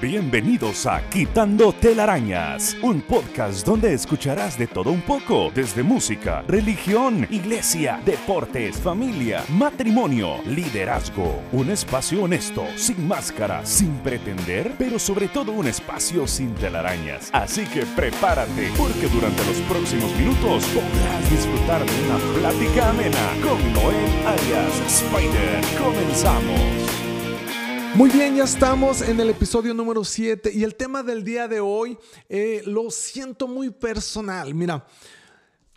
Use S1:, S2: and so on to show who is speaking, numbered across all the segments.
S1: Bienvenidos a Quitando Telarañas, un podcast donde escucharás de todo un poco, desde música, religión, iglesia, deportes, familia, matrimonio, liderazgo. Un espacio honesto, sin máscara, sin pretender, pero sobre todo un espacio sin telarañas. Así que prepárate, porque durante los próximos minutos podrás disfrutar de una plática amena con Noel alias Spider. Comenzamos.
S2: Muy bien, ya estamos en el episodio número 7 y el tema del día de hoy eh, lo siento muy personal. Mira,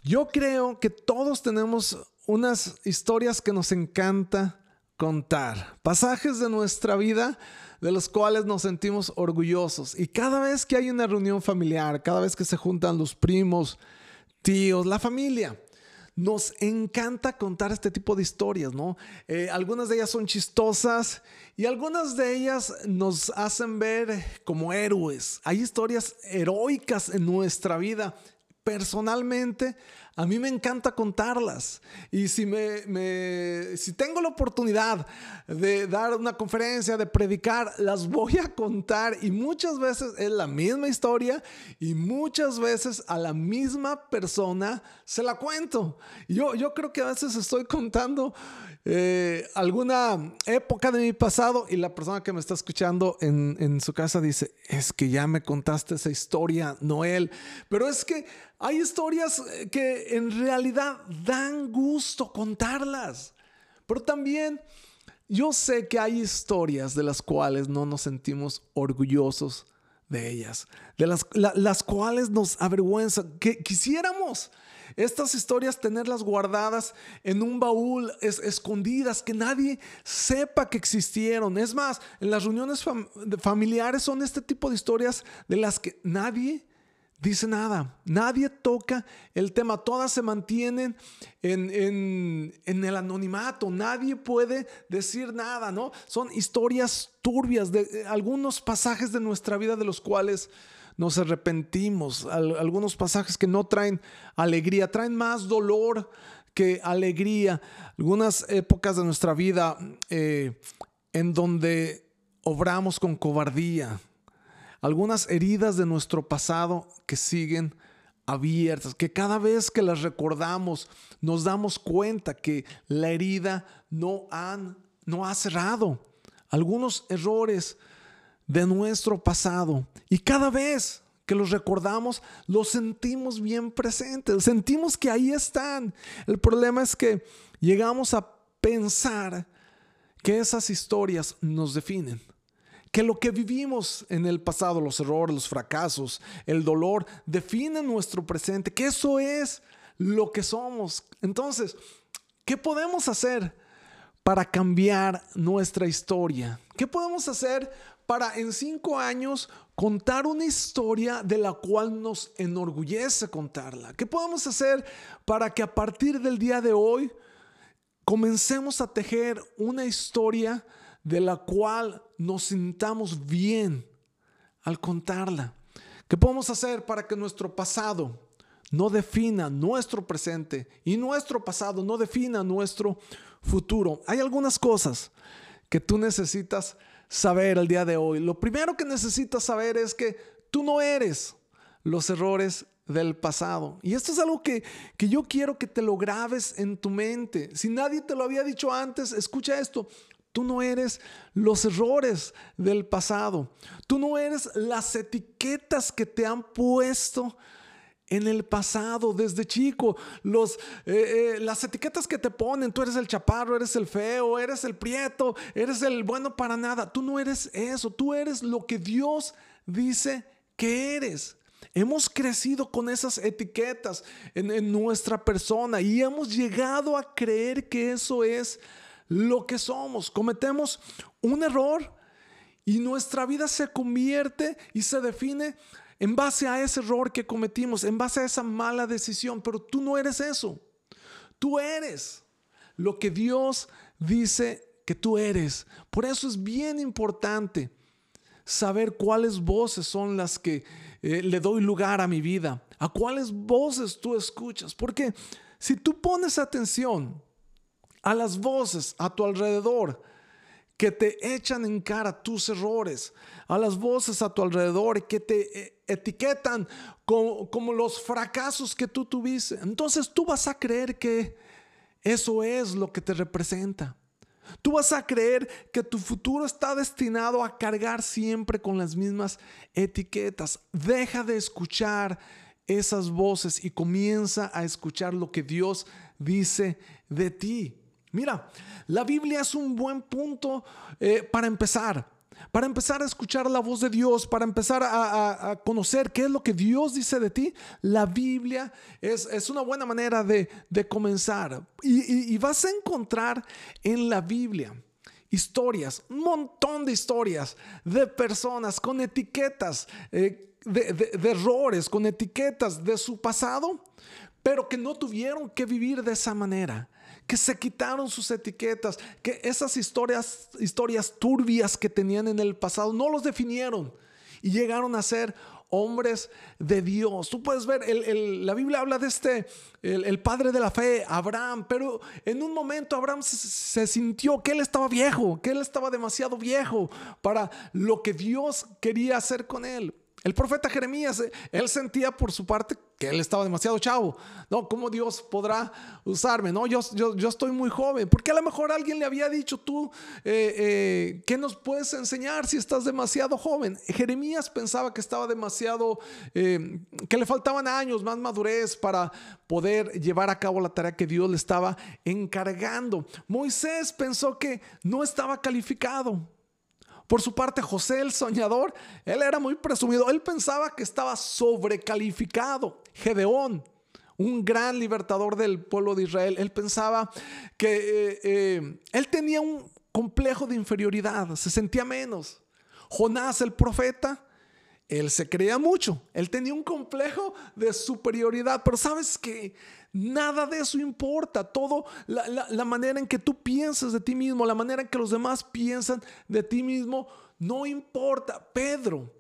S2: yo creo que todos tenemos unas historias que nos encanta contar, pasajes de nuestra vida de los cuales nos sentimos orgullosos y cada vez que hay una reunión familiar, cada vez que se juntan los primos, tíos, la familia, nos encanta contar este tipo de historias, ¿no? Eh, algunas de ellas son chistosas y algunas de ellas nos hacen ver como héroes. Hay historias heroicas en nuestra vida. Personalmente, a mí me encanta contarlas. Y si, me, si tengo la oportunidad de dar una conferencia, de predicar, las voy a contar. Y muchas veces es la misma historia y muchas veces a la misma persona se la cuento. Yo, yo creo que a veces estoy contando eh, alguna época de mi pasado y la persona que me está escuchando en, en, su casa dice, es que ya me contaste esa historia, Noel, pero es que hay historias eh, que en realidad dan gusto contarlas, pero también yo sé que hay historias de las cuales no nos sentimos orgullosos de ellas, de las, las cuales nos avergüenza, que quisiéramos estas historias tenerlas guardadas en un baúl, escondidas, que nadie sepa que existieron. Es más, en las reuniones familiares son este tipo de historias de las que nadie dice nada, nadie toca el tema, todas se mantienen en, el anonimato, nadie puede decir nada, ¿no? Son historias turbias de algunos pasajes de nuestra vida de los cuales nos arrepentimos, algunos pasajes que no traen alegría, traen más dolor que alegría, algunas épocas de nuestra vida eh, en donde obramos con cobardía, algunas heridas de nuestro pasado que siguen abiertas, que cada vez que las recordamos nos damos cuenta que la herida no, han, no ha cerrado. Algunos errores de nuestro pasado. Y cada vez que los recordamos, los sentimos bien presentes, sentimos que ahí están. El problema es que llegamos a pensar que esas historias nos definen. Que lo que vivimos en el pasado, los errores, los fracasos, el dolor, definen nuestro presente, que eso es lo que somos. Entonces, ¿qué podemos hacer para cambiar nuestra historia? ¿Qué podemos hacer para en cinco años contar una historia de la cual nos enorgullece contarla. ¿Qué podemos hacer para que a partir del día de hoy comencemos a tejer una historia de la cual nos sintamos bien al contarla? ¿Qué podemos hacer para que nuestro pasado no defina nuestro presente y nuestro pasado no defina nuestro futuro? Hay algunas cosas que tú necesitas saber el día de hoy? Lo primero que necesitas saber es que tú no eres los errores del pasado. Y esto es algo que, que yo quiero que te lo grabes en tu mente. Si nadie te lo había dicho antes, escucha esto. Tú no eres los errores del pasado. Tú no eres las etiquetas que te han puesto en el pasado, desde chico, los, eh, eh, las etiquetas que te ponen, tú eres el chaparro, eres el feo, eres el prieto, eres el bueno para nada, tú no eres eso, tú eres lo que Dios dice que eres. Hemos crecido con esas etiquetas en, en nuestra persona y hemos llegado a creer que eso es lo que somos. Cometemos un error y nuestra vida se convierte y se define en base a ese error que cometimos, en base a esa mala decisión, pero tú no eres eso. Tú eres lo que Dios dice que tú eres. Por eso es bien importante saber cuáles voces son las que eh, le doy lugar a mi vida, a cuáles voces tú escuchas, porque si tú pones atención a las voces a tu alrededor, que te echan en cara tus errores, a las voces a tu alrededor que te eh, etiquetan como, como los fracasos que tú tuviste. Entonces tú vas a creer que eso es lo que te representa. Tú vas a creer que tu futuro está destinado a cargar siempre con las mismas etiquetas. Deja de escuchar esas voces y comienza a escuchar lo que Dios dice de ti. Mira, la Biblia es un buen punto eh, para empezar para empezar a escuchar la voz de Dios, para empezar a, conocer qué es lo que Dios dice de ti, la Biblia es, una buena manera de, comenzar. Y, vas a encontrar en la Biblia historias, un montón de historias de personas con etiquetas eh, de errores, con etiquetas de su pasado, pero que no tuvieron que vivir de esa manera que se quitaron sus etiquetas, que esas historias, historias turbias que tenían en el pasado no los definieron y llegaron a ser hombres de Dios. Tú puedes ver, la Biblia habla de este, el, padre de la fe, Abraham, pero en un momento Abraham se, sintió que él estaba viejo, que él estaba demasiado viejo para lo que Dios quería hacer con él. El profeta Jeremías, eh, él sentía por su parte que él estaba demasiado chavo. No, ¿cómo Dios podrá usarme? No, yo, yo, estoy muy joven. Porque a lo mejor alguien le había dicho tú, eh, eh, ¿qué nos puedes enseñar si estás demasiado joven? Jeremías pensaba que estaba demasiado, que le faltaban años, más madurez para poder llevar a cabo la tarea que Dios le estaba encargando. Moisés pensó que no estaba calificado. Por su parte, José el soñador, él era muy presumido. Él pensaba que estaba sobrecalificado. Gedeón, un gran libertador del pueblo de Israel, él pensaba que eh, eh, él tenía un complejo de inferioridad, se sentía menos. Jonás el profeta, él se creía mucho, él tenía un complejo de superioridad, pero sabes que Nada de eso importa. Todo, la, manera en que tú piensas de ti mismo, la manera en que los demás piensan de ti mismo, no importa. Pedro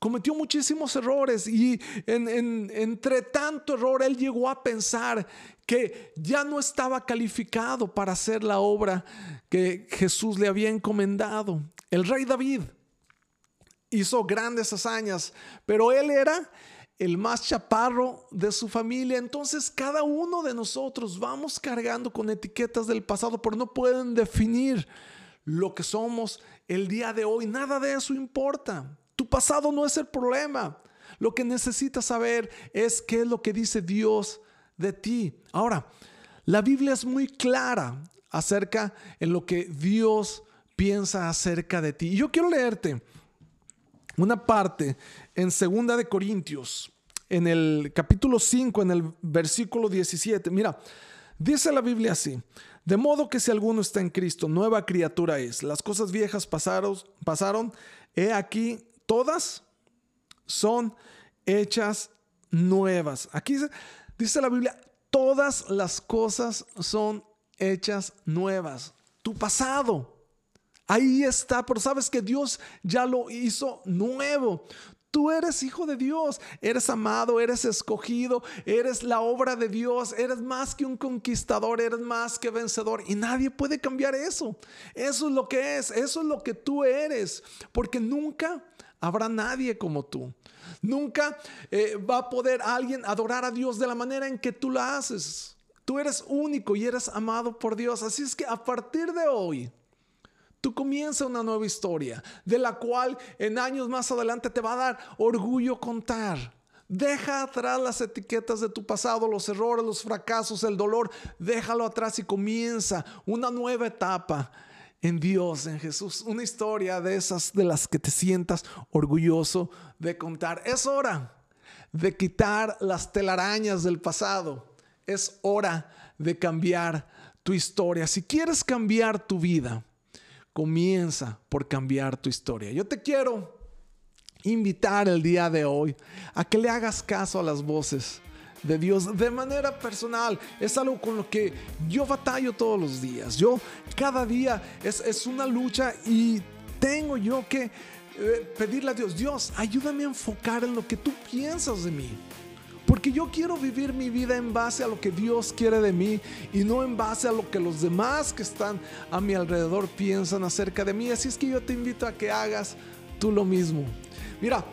S2: cometió muchísimos errores y entre tanto error él llegó a pensar que ya no estaba calificado para hacer la obra que Jesús le había encomendado. El rey David hizo grandes hazañas, pero él era el más chaparro de su familia. Entonces cada uno de nosotros vamos cargando con etiquetas del pasado, pero no pueden definir lo que somos el día de hoy. Nada de eso importa. Tu pasado no es el problema. Lo que necesitas saber es qué es lo que dice Dios de ti. Ahora, la Biblia es muy clara acerca en lo que Dios piensa acerca de ti. Y yo quiero leerte una parte en Segunda de Corintios, en el capítulo 5, en el versículo 17. Mira, dice la Biblia así. De modo que si alguno está en Cristo, nueva criatura es. Las cosas viejas pasaron, he aquí, todas son hechas nuevas. Aquí dice, dice la Biblia, todas las cosas son hechas nuevas. Tu pasado, Ahí está, pero sabes que Dios ya lo hizo nuevo. Tú eres hijo de Dios, eres amado, eres escogido, eres la obra de Dios, eres más que un conquistador, eres más que vencedor y nadie puede cambiar eso. Eso es lo que es, eso es lo que tú eres, porque nunca habrá nadie como tú. Nunca eh, va a poder alguien adorar a Dios de la manera en que tú la haces. Tú eres único y eres amado por Dios. Así es que a partir de hoy, Tú comienza una nueva historia, de la cual en años más adelante te va a dar orgullo contar. Deja atrás las etiquetas de tu pasado, los errores, los fracasos, el dolor. Déjalo atrás y comienza una nueva etapa en Dios, en Jesús. Una historia de esas de las que te sientas orgulloso de contar. Es hora de quitar las telarañas del pasado. Es hora de cambiar tu historia. Si quieres cambiar tu vida, comienza por cambiar tu historia. Yo te quiero invitar el día de hoy a que le hagas caso a las voces de Dios de manera personal. Es algo con lo que yo batallo todos los días. Yo cada día es, una lucha y tengo yo que eh, pedirle a Dios, Dios, ayúdame a enfocar en lo que tú piensas de mí. Porque yo quiero vivir mi vida en base a lo que Dios quiere de mí y no en base a lo que los demás que están a mi alrededor piensan acerca de mí. Así es que yo te invito a que hagas tú lo mismo. Mira,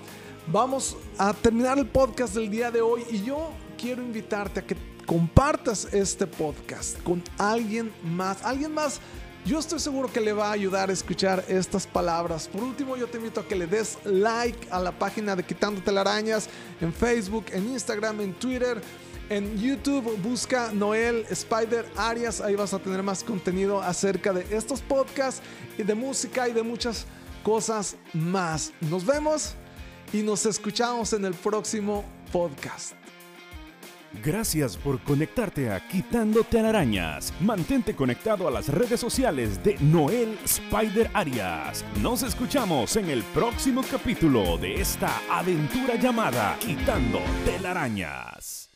S2: vamos a terminar el podcast del día de hoy y yo quiero invitarte a que compartas este podcast con alguien más. Alguien más yo estoy seguro que le va a ayudar a escuchar estas palabras. Por último, yo te invito a que le des like a la página de Quitando Telarañas en Facebook, en Instagram, en Twitter. En YouTube busca Noel Spider Arias, ahí vas a tener más contenido acerca de estos podcasts y de música y de muchas cosas más. Nos vemos y nos escuchamos en el próximo podcast.
S1: Gracias por conectarte a Quitando Telarañas. Mantente conectado a las redes sociales de Noel Spider Arias. Nos escuchamos en el próximo capítulo de esta aventura llamada Quitando Telarañas.